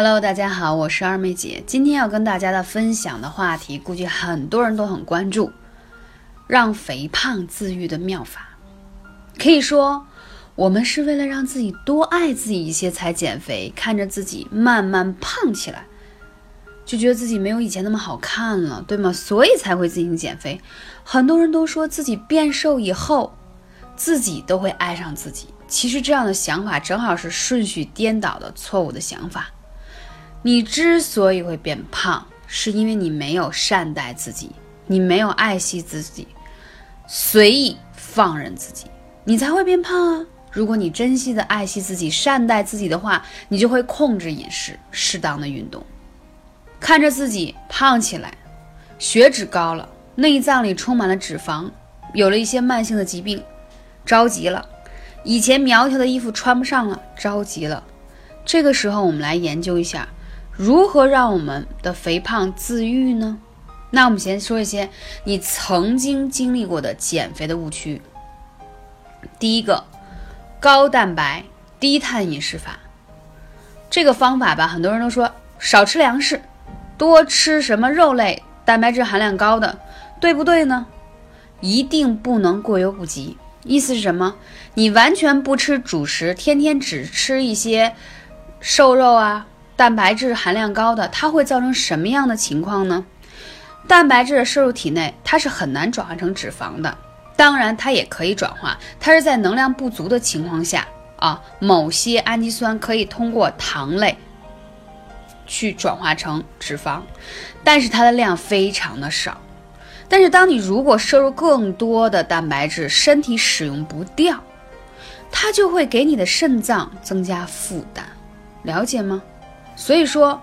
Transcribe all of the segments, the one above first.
Hello，大家好，我是二妹姐。今天要跟大家的分享的话题，估计很多人都很关注，让肥胖自愈的妙法。可以说，我们是为了让自己多爱自己一些才减肥，看着自己慢慢胖起来，就觉得自己没有以前那么好看了，对吗？所以才会进行减肥。很多人都说自己变瘦以后，自己都会爱上自己。其实这样的想法正好是顺序颠倒的错误的想法。你之所以会变胖，是因为你没有善待自己，你没有爱惜自己，随意放任自己，你才会变胖啊！如果你珍惜的爱惜自己，善待自己的话，你就会控制饮食，适当的运动。看着自己胖起来，血脂高了，内脏里充满了脂肪，有了一些慢性的疾病，着急了。以前苗条的衣服穿不上了，着急了。这个时候，我们来研究一下。如何让我们的肥胖自愈呢？那我们先说一些你曾经经历过的减肥的误区。第一个，高蛋白低碳饮食法。这个方法吧，很多人都说少吃粮食，多吃什么肉类，蛋白质含量高的，对不对呢？一定不能过犹不及。意思是什么？你完全不吃主食，天天只吃一些瘦肉啊。蛋白质含量高的，它会造成什么样的情况呢？蛋白质摄入体内，它是很难转化成脂肪的。当然，它也可以转化，它是在能量不足的情况下啊，某些氨基酸可以通过糖类去转化成脂肪，但是它的量非常的少。但是，当你如果摄入更多的蛋白质，身体使用不掉，它就会给你的肾脏增加负担，了解吗？所以说，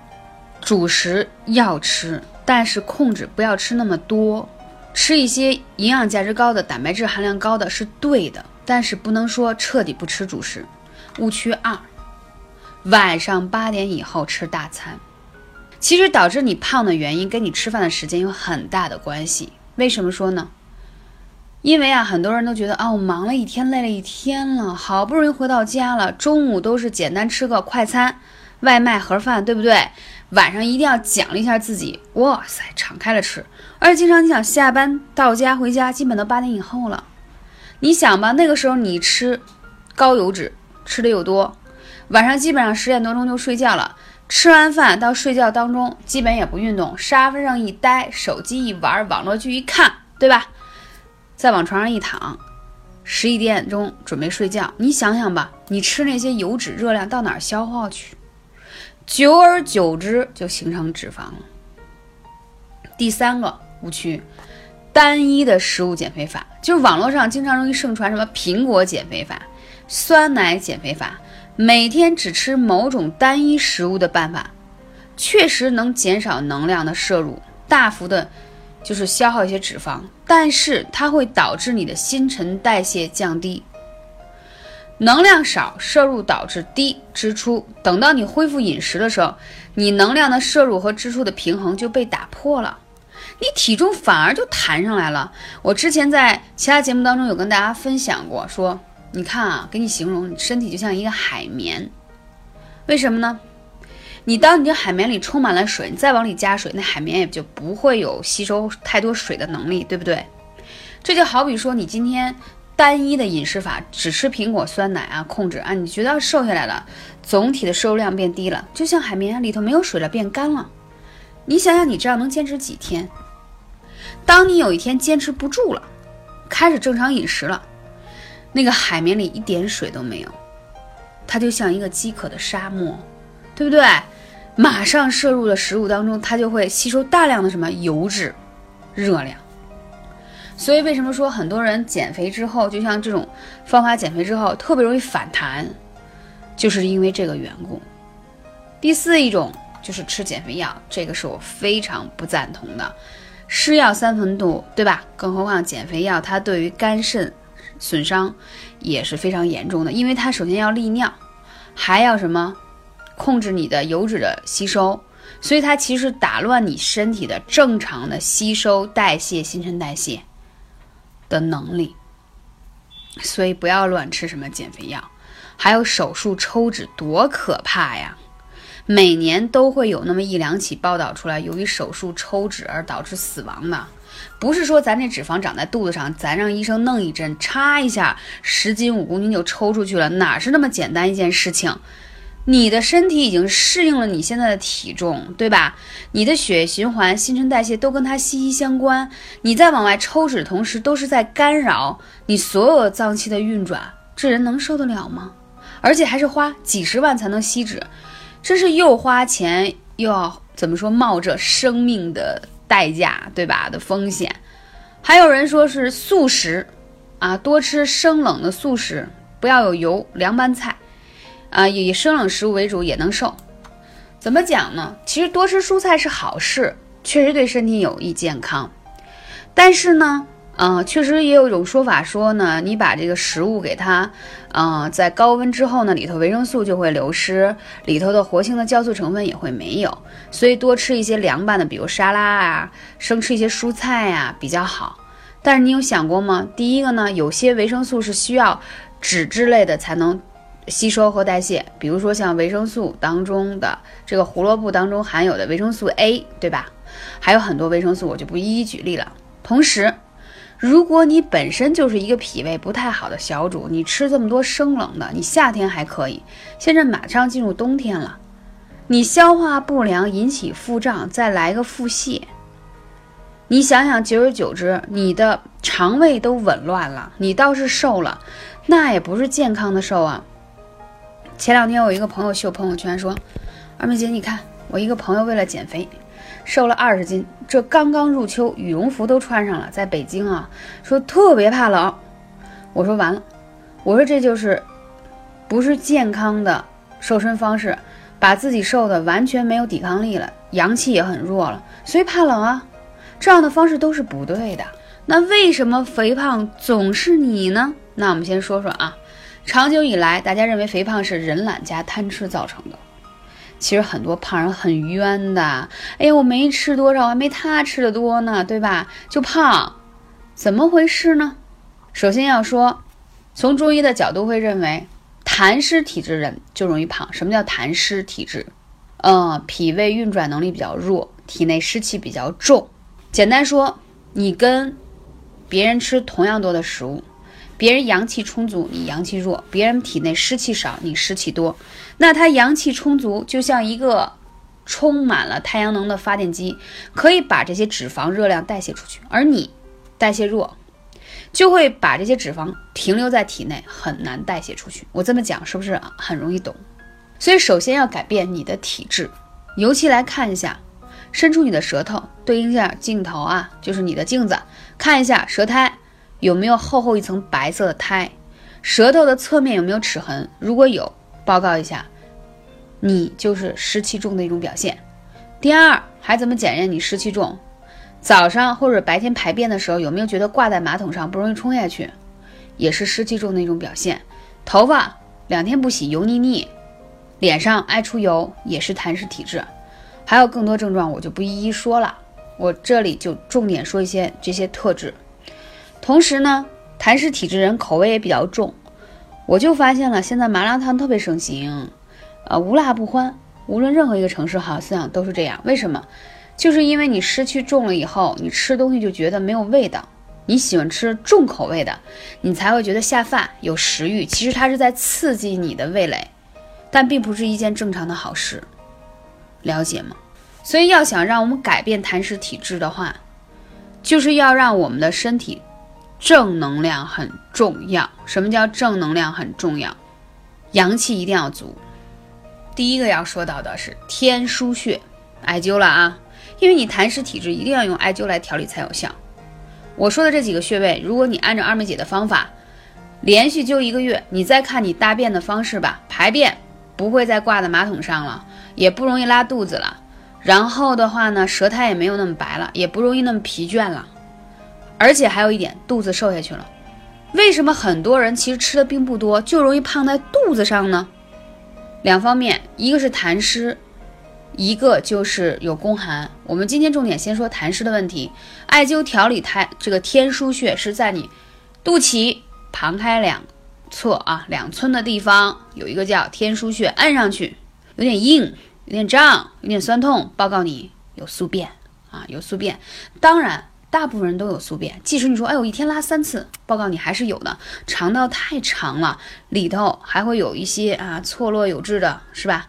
主食要吃，但是控制不要吃那么多，吃一些营养价值高的、蛋白质含量高的是对的，但是不能说彻底不吃主食。误区二，晚上八点以后吃大餐，其实导致你胖的原因跟你吃饭的时间有很大的关系。为什么说呢？因为啊，很多人都觉得啊，我忙了一天，累了一天了，好不容易回到家了，中午都是简单吃个快餐。外卖盒饭对不对？晚上一定要奖励一下自己，哇塞，敞开了吃。而且经常你想下班到家回家，基本都八点以后了。你想吧，那个时候你吃高油脂，吃的又多，晚上基本上十点多钟就睡觉了。吃完饭到睡觉当中，基本也不运动，沙发上一待，手机一玩，网络剧一看，对吧？再往床上一躺，十一点钟准备睡觉。你想想吧，你吃那些油脂热量到哪儿消耗去？久而久之就形成脂肪了。第三个误区，单一的食物减肥法，就是网络上经常容易盛传什么苹果减肥法、酸奶减肥法，每天只吃某种单一食物的办法，确实能减少能量的摄入，大幅的，就是消耗一些脂肪，但是它会导致你的新陈代谢降低。能量少，摄入导致低支出。等到你恢复饮食的时候，你能量的摄入和支出的平衡就被打破了，你体重反而就弹上来了。我之前在其他节目当中有跟大家分享过，说你看啊，给你形容，你身体就像一个海绵，为什么呢？你当你的海绵里充满了水，你再往里加水，那海绵也就不会有吸收太多水的能力，对不对？这就好比说你今天。单一的饮食法，只吃苹果、酸奶啊，控制啊，你觉得瘦下来了，总体的摄入量变低了，就像海绵里头没有水了，变干了。你想想，你这样能坚持几天？当你有一天坚持不住了，开始正常饮食了，那个海绵里一点水都没有，它就像一个饥渴的沙漠，对不对？马上摄入的食物当中，它就会吸收大量的什么油脂、热量。所以，为什么说很多人减肥之后，就像这种方法减肥之后特别容易反弹，就是因为这个缘故。第四一种就是吃减肥药，这个是我非常不赞同的。吃药三分毒，对吧？更何况减肥药，它对于肝肾损伤也是非常严重的，因为它首先要利尿，还要什么控制你的油脂的吸收，所以它其实打乱你身体的正常的吸收、代谢、新陈代谢。的能力，所以不要乱吃什么减肥药，还有手术抽脂多可怕呀！每年都会有那么一两起报道出来，由于手术抽脂而导致死亡的。不是说咱这脂肪长在肚子上，咱让医生弄一针插一下，十斤五公斤就抽出去了，哪是那么简单一件事情？你的身体已经适应了你现在的体重，对吧？你的血液循环、新陈代谢都跟它息息相关。你在往外抽脂的同时，都是在干扰你所有脏器的运转，这人能受得了吗？而且还是花几十万才能吸脂，这是又花钱又要怎么说冒着生命的代价，对吧？的风险。还有人说是素食，啊，多吃生冷的素食，不要有油，凉拌菜。啊，以生冷食物为主也能瘦，怎么讲呢？其实多吃蔬菜是好事，确实对身体有益健康。但是呢，呃，确实也有一种说法说呢，你把这个食物给它，呃，在高温之后呢，里头维生素就会流失，里头的活性的酵素成分也会没有，所以多吃一些凉拌的，比如沙拉啊，生吃一些蔬菜呀比较好。但是你有想过吗？第一个呢，有些维生素是需要脂质类的才能。吸收和代谢，比如说像维生素当中的这个胡萝卜当中含有的维生素 A，对吧？还有很多维生素，我就不一一举例了。同时，如果你本身就是一个脾胃不太好的小主，你吃这么多生冷的，你夏天还可以，现在马上进入冬天了，你消化不良引起腹胀，再来个腹泻，你想想，久而久之，你的肠胃都紊乱了，你倒是瘦了，那也不是健康的瘦啊。前两天我一个朋友秀朋友圈说：“二妹姐，你看我一个朋友为了减肥，瘦了二十斤。这刚刚入秋，羽绒服都穿上了，在北京啊，说特别怕冷。我说完了，我说这就是不是健康的瘦身方式，把自己瘦的完全没有抵抗力了，阳气也很弱了，所以怕冷啊。这样的方式都是不对的。那为什么肥胖总是你呢？那我们先说说啊。”长久以来，大家认为肥胖是人懒加贪吃造成的。其实很多胖人很冤的。哎呀，我没吃多少，还没他吃的多呢，对吧？就胖，怎么回事呢？首先要说，从中医的角度会认为，痰湿体质人就容易胖。什么叫痰湿体质？嗯，脾胃运转能力比较弱，体内湿气比较重。简单说，你跟别人吃同样多的食物。别人阳气充足，你阳气弱；别人体内湿气少，你湿气多。那他阳气充足，就像一个充满了太阳能的发电机，可以把这些脂肪热量代谢出去；而你代谢弱，就会把这些脂肪停留在体内，很难代谢出去。我这么讲是不是很容易懂？所以首先要改变你的体质，尤其来看一下，伸出你的舌头，对应一下镜头啊，就是你的镜子，看一下舌苔。有没有厚厚一层白色的苔？舌头的侧面有没有齿痕？如果有，报告一下，你就是湿气重的一种表现。第二，还怎么检验你湿气重？早上或者白天排便的时候，有没有觉得挂在马桶上不容易冲下去？也是湿气重的一种表现。头发两天不洗油腻腻，脸上爱出油，也是痰湿体质。还有更多症状，我就不一一说了。我这里就重点说一些这些特质。同时呢，痰湿体质人口味也比较重，我就发现了现在麻辣烫特别盛行，呃，无辣不欢。无论任何一个城市，好像都是这样。为什么？就是因为你湿气重了以后，你吃东西就觉得没有味道。你喜欢吃重口味的，你才会觉得下饭有食欲。其实它是在刺激你的味蕾，但并不是一件正常的好事，了解吗？所以要想让我们改变痰湿体质的话，就是要让我们的身体。正能量很重要。什么叫正能量很重要？阳气一定要足。第一个要说到的是天枢穴，艾灸了啊，因为你痰湿体质，一定要用艾灸来调理才有效。我说的这几个穴位，如果你按照二妹姐的方法，连续灸一个月，你再看你大便的方式吧，排便不会再挂在马桶上了，也不容易拉肚子了。然后的话呢，舌苔也没有那么白了，也不容易那么疲倦了。而且还有一点，肚子瘦下去了。为什么很多人其实吃的并不多，就容易胖在肚子上呢？两方面，一个是痰湿，一个就是有宫寒。我们今天重点先说痰湿的问题。艾灸调理胎这个天枢穴是在你肚脐旁开两侧啊两寸的地方有一个叫天枢穴，按上去有点硬，有点胀，有点酸痛，报告你有宿便啊，有宿便。当然，大部分人都有宿便。即使你说，哎，我一天拉三次，报告你还是有的。肠道太长了，里头还会有一些啊错落有致的，是吧？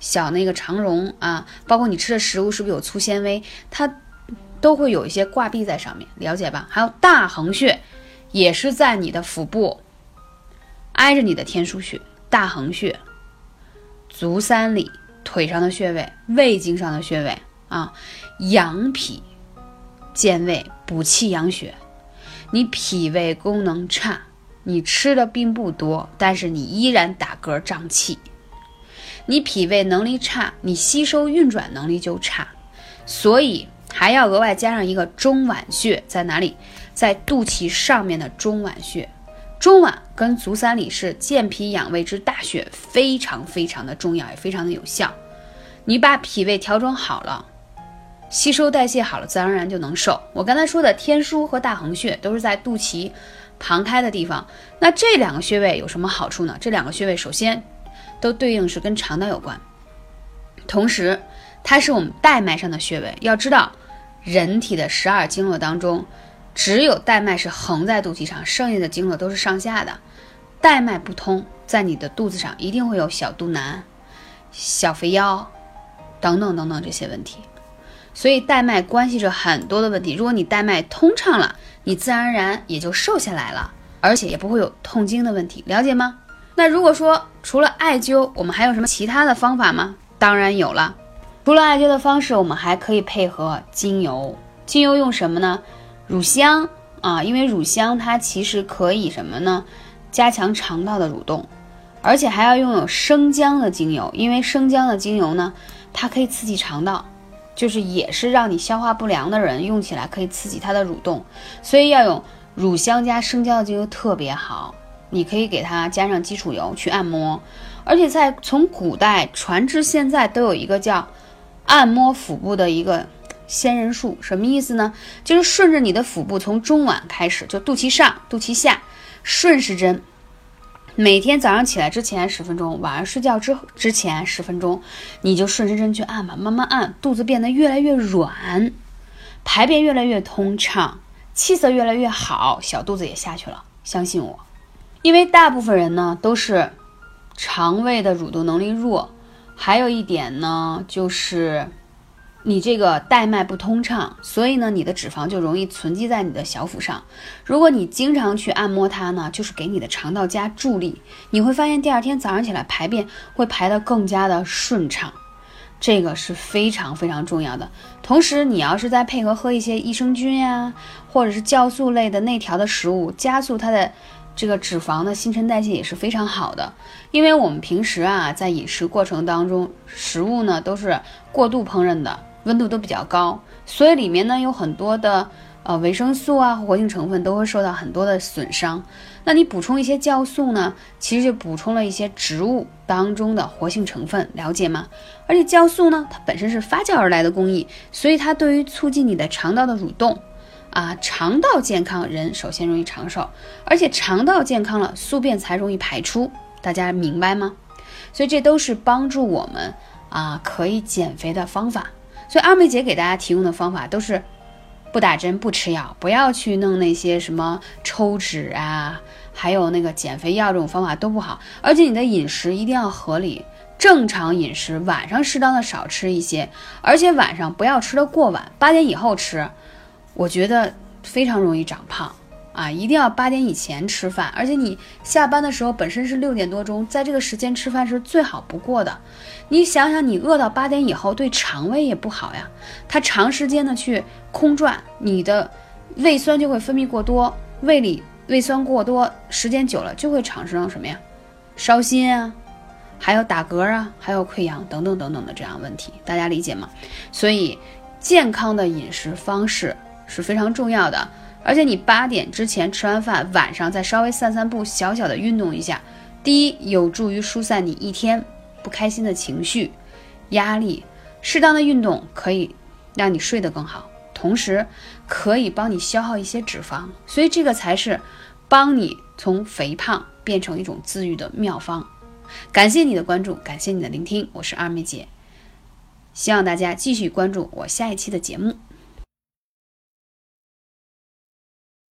小那个肠绒啊，包括你吃的食物是不是有粗纤维，它都会有一些挂壁在上面，了解吧？还有大横穴，也是在你的腹部，挨着你的天枢穴，大横穴，足三里。腿上的穴位、胃经上的穴位啊，阳脾健胃、补气养血。你脾胃功能差，你吃的并不多，但是你依然打嗝胀气。你脾胃能力差，你吸收运转能力就差，所以还要额外加上一个中脘穴，在哪里？在肚脐上面的中脘穴。中脘跟足三里是健脾养胃之大穴，非常非常的重要，也非常的有效。你把脾胃调整好了，吸收代谢好了，自然而然就能瘦。我刚才说的天枢和大横穴都是在肚脐旁开的地方。那这两个穴位有什么好处呢？这两个穴位首先都对应是跟肠道有关，同时它是我们带脉上的穴位。要知道，人体的十二经络当中。只有带脉是横在肚脐上，剩下的经络都是上下的。带脉不通，在你的肚子上一定会有小肚腩、小肥腰等等等等这些问题。所以带脉关系着很多的问题。如果你带脉通畅了，你自然而然也就瘦下来了，而且也不会有痛经的问题，了解吗？那如果说除了艾灸，我们还有什么其他的方法吗？当然有了。除了艾灸的方式，我们还可以配合精油。精油用什么呢？乳香啊，因为乳香它其实可以什么呢？加强肠道的蠕动，而且还要拥有生姜的精油，因为生姜的精油呢，它可以刺激肠道，就是也是让你消化不良的人用起来可以刺激它的蠕动，所以要用乳香加生姜的精油特别好。你可以给它加上基础油去按摩，而且在从古代传至现在都有一个叫按摩腹部的一个。仙人术什么意思呢？就是顺着你的腹部，从中脘开始，就肚脐上、肚脐下，顺时针。每天早上起来之前十分钟，晚上睡觉之之前十分钟，你就顺时针去按吧，慢慢按，肚子变得越来越软，排便越来越通畅，气色越来越好，小肚子也下去了。相信我，因为大部分人呢都是肠胃的蠕动能力弱，还有一点呢就是。你这个带脉不通畅，所以呢，你的脂肪就容易存积在你的小腹上。如果你经常去按摩它呢，就是给你的肠道加助力，你会发现第二天早上起来排便会排得更加的顺畅，这个是非常非常重要的。同时，你要是再配合喝一些益生菌呀，或者是酵素类的内调的食物，加速它的这个脂肪的新陈代谢也是非常好的。因为我们平时啊，在饮食过程当中，食物呢都是过度烹饪的。温度都比较高，所以里面呢有很多的呃维生素啊活性成分都会受到很多的损伤。那你补充一些酵素呢，其实就补充了一些植物当中的活性成分，了解吗？而且酵素呢，它本身是发酵而来的工艺，所以它对于促进你的肠道的蠕动啊，肠道健康，人首先容易长寿，而且肠道健康了，宿便才容易排出。大家明白吗？所以这都是帮助我们啊可以减肥的方法。所以二妹姐给大家提供的方法都是不打针、不吃药，不要去弄那些什么抽脂啊，还有那个减肥药这种方法都不好。而且你的饮食一定要合理，正常饮食，晚上适当的少吃一些，而且晚上不要吃的过晚，八点以后吃，我觉得非常容易长胖。啊，一定要八点以前吃饭，而且你下班的时候本身是六点多钟，在这个时间吃饭是最好不过的。你想想，你饿到八点以后，对肠胃也不好呀。它长时间的去空转，你的胃酸就会分泌过多，胃里胃酸过多，时间久了就会产生什么呀？烧心啊，还有打嗝啊，还有溃疡等等等等的这样问题，大家理解吗？所以，健康的饮食方式是非常重要的。而且你八点之前吃完饭，晚上再稍微散散步，小小的运动一下，第一有助于疏散你一天不开心的情绪、压力。适当的运动可以让你睡得更好，同时可以帮你消耗一些脂肪，所以这个才是帮你从肥胖变成一种自愈的妙方。感谢你的关注，感谢你的聆听，我是二妹姐。希望大家继续关注我下一期的节目。